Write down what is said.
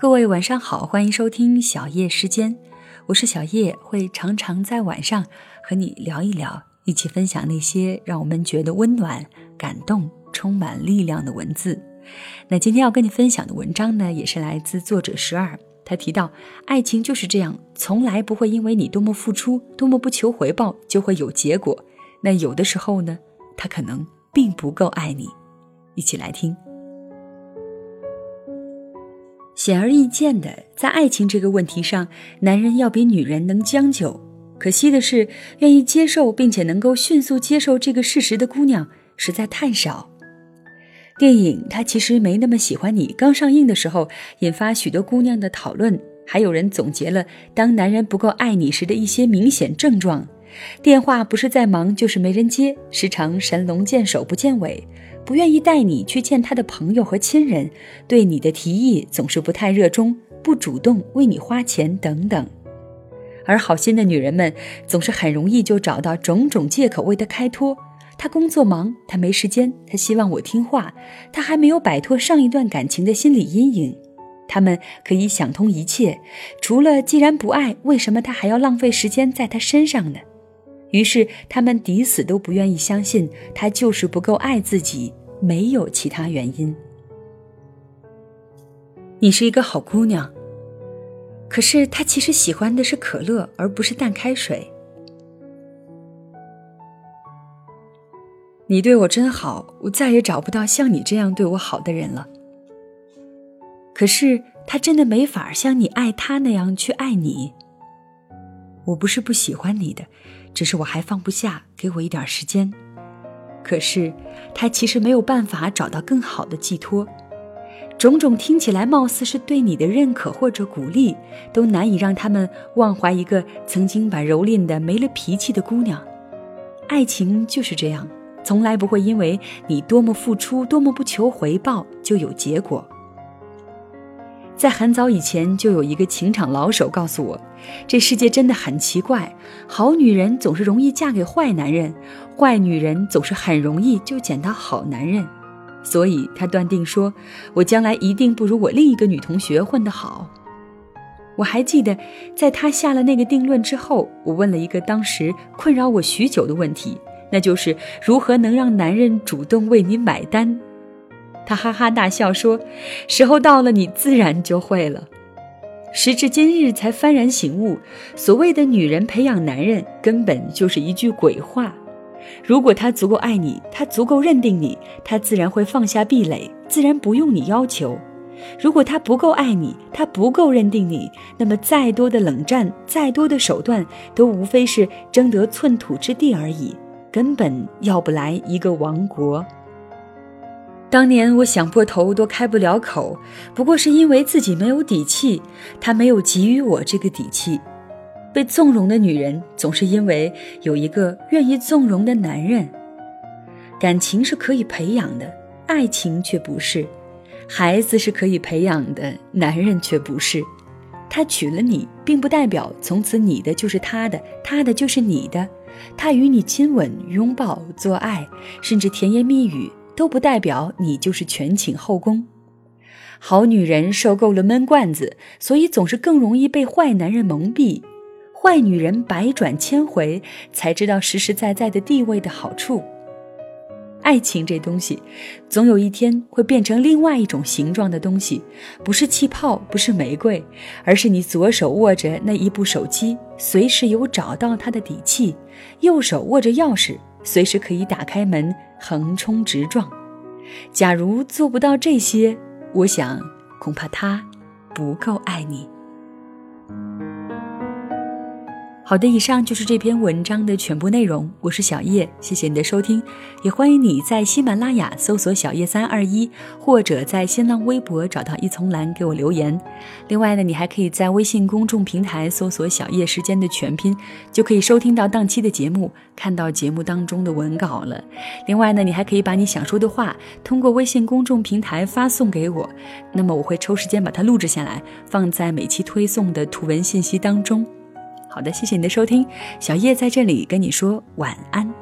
各位晚上好，欢迎收听小叶时间，我是小叶，会常常在晚上和你聊一聊，一起分享那些让我们觉得温暖、感动、充满力量的文字。那今天要跟你分享的文章呢，也是来自作者十二，他提到爱情就是这样，从来不会因为你多么付出、多么不求回报就会有结果。那有的时候呢，他可能并不够爱你。一起来听。显而易见的，在爱情这个问题上，男人要比女人能将就。可惜的是，愿意接受并且能够迅速接受这个事实的姑娘实在太少。电影《他其实没那么喜欢你》刚上映的时候，引发许多姑娘的讨论，还有人总结了当男人不够爱你时的一些明显症状：电话不是在忙就是没人接，时常神龙见首不见尾。不愿意带你去见他的朋友和亲人，对你的提议总是不太热衷，不主动为你花钱等等。而好心的女人们总是很容易就找到种种借口为他开脱。他工作忙，他没时间，他希望我听话，他还没有摆脱上一段感情的心理阴影。他们可以想通一切，除了既然不爱，为什么他还要浪费时间在他身上呢？于是他们抵死都不愿意相信他就是不够爱自己。没有其他原因。你是一个好姑娘，可是他其实喜欢的是可乐，而不是淡开水。你对我真好，我再也找不到像你这样对我好的人了。可是他真的没法像你爱他那样去爱你。我不是不喜欢你的，只是我还放不下，给我一点时间。可是，他其实没有办法找到更好的寄托。种种听起来貌似是对你的认可或者鼓励，都难以让他们忘怀一个曾经把蹂躏的没了脾气的姑娘。爱情就是这样，从来不会因为你多么付出、多么不求回报就有结果。在很早以前，就有一个情场老手告诉我，这世界真的很奇怪，好女人总是容易嫁给坏男人，坏女人总是很容易就捡到好男人。所以他断定说，我将来一定不如我另一个女同学混得好。我还记得，在他下了那个定论之后，我问了一个当时困扰我许久的问题，那就是如何能让男人主动为你买单。他哈哈大笑说：“时候到了，你自然就会了。”时至今日才幡然醒悟，所谓的女人培养男人，根本就是一句鬼话。如果他足够爱你，他足够认定你，他自然会放下壁垒，自然不用你要求。如果他不够爱你，他不够认定你，那么再多的冷战，再多的手段，都无非是争得寸土之地而已，根本要不来一个王国。当年我想破头都开不了口，不过是因为自己没有底气，他没有给予我这个底气。被纵容的女人总是因为有一个愿意纵容的男人。感情是可以培养的，爱情却不是；孩子是可以培养的，男人却不是。他娶了你，并不代表从此你的就是他的，他的就是你的。他与你亲吻、拥抱、做爱，甚至甜言蜜语。都不代表你就是全寝后宫。好女人受够了闷罐子，所以总是更容易被坏男人蒙蔽。坏女人百转千回，才知道实实在在的地位的好处。爱情这东西，总有一天会变成另外一种形状的东西，不是气泡，不是玫瑰，而是你左手握着那一部手机，随时有找到它的底气；右手握着钥匙，随时可以打开门。横冲直撞，假如做不到这些，我想恐怕他不够爱你。好的，以上就是这篇文章的全部内容。我是小叶，谢谢你的收听，也欢迎你在喜马拉雅搜索“小叶三二一”，或者在新浪微博找到一丛蓝给我留言。另外呢，你还可以在微信公众平台搜索“小叶时间”的全拼，就可以收听到当期的节目，看到节目当中的文稿了。另外呢，你还可以把你想说的话通过微信公众平台发送给我，那么我会抽时间把它录制下来，放在每期推送的图文信息当中。好的，谢谢你的收听，小叶在这里跟你说晚安。